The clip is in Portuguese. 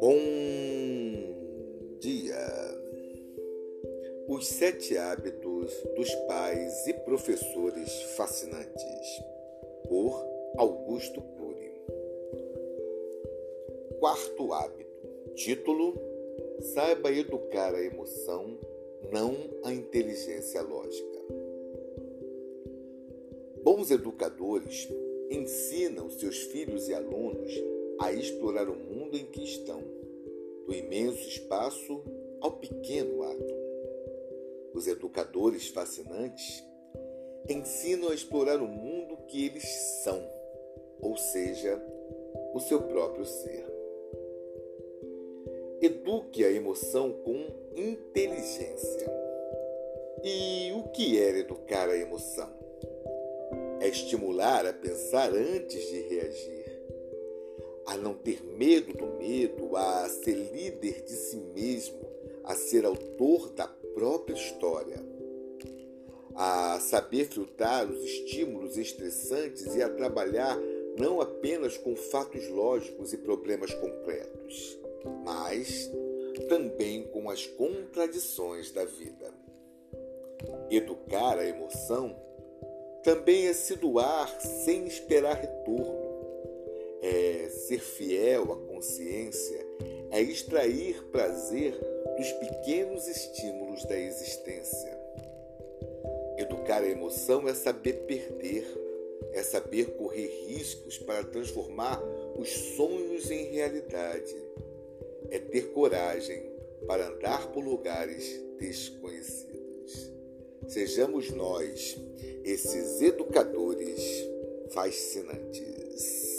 Bom dia! Os sete hábitos dos pais e professores fascinantes, por Augusto Cury. Quarto hábito. Título: Saiba educar a emoção, não a inteligência lógica. Bons educadores ensinam seus filhos e alunos a explorar o mundo em que estão, do imenso espaço ao pequeno átomo. Os educadores fascinantes ensinam a explorar o mundo que eles são, ou seja, o seu próprio ser. Eduque a emoção com inteligência. E o que é educar a emoção? Estimular a pensar antes de reagir, a não ter medo do medo, a ser líder de si mesmo, a ser autor da própria história, a saber filtrar os estímulos estressantes e a trabalhar não apenas com fatos lógicos e problemas concretos, mas também com as contradições da vida. Educar a emoção também é se doar sem esperar retorno, é ser fiel à consciência, é extrair prazer dos pequenos estímulos da existência. Educar a emoção é saber perder, é saber correr riscos para transformar os sonhos em realidade, é ter coragem para andar por lugares desconhecidos. Sejamos nós esses educadores fascinantes.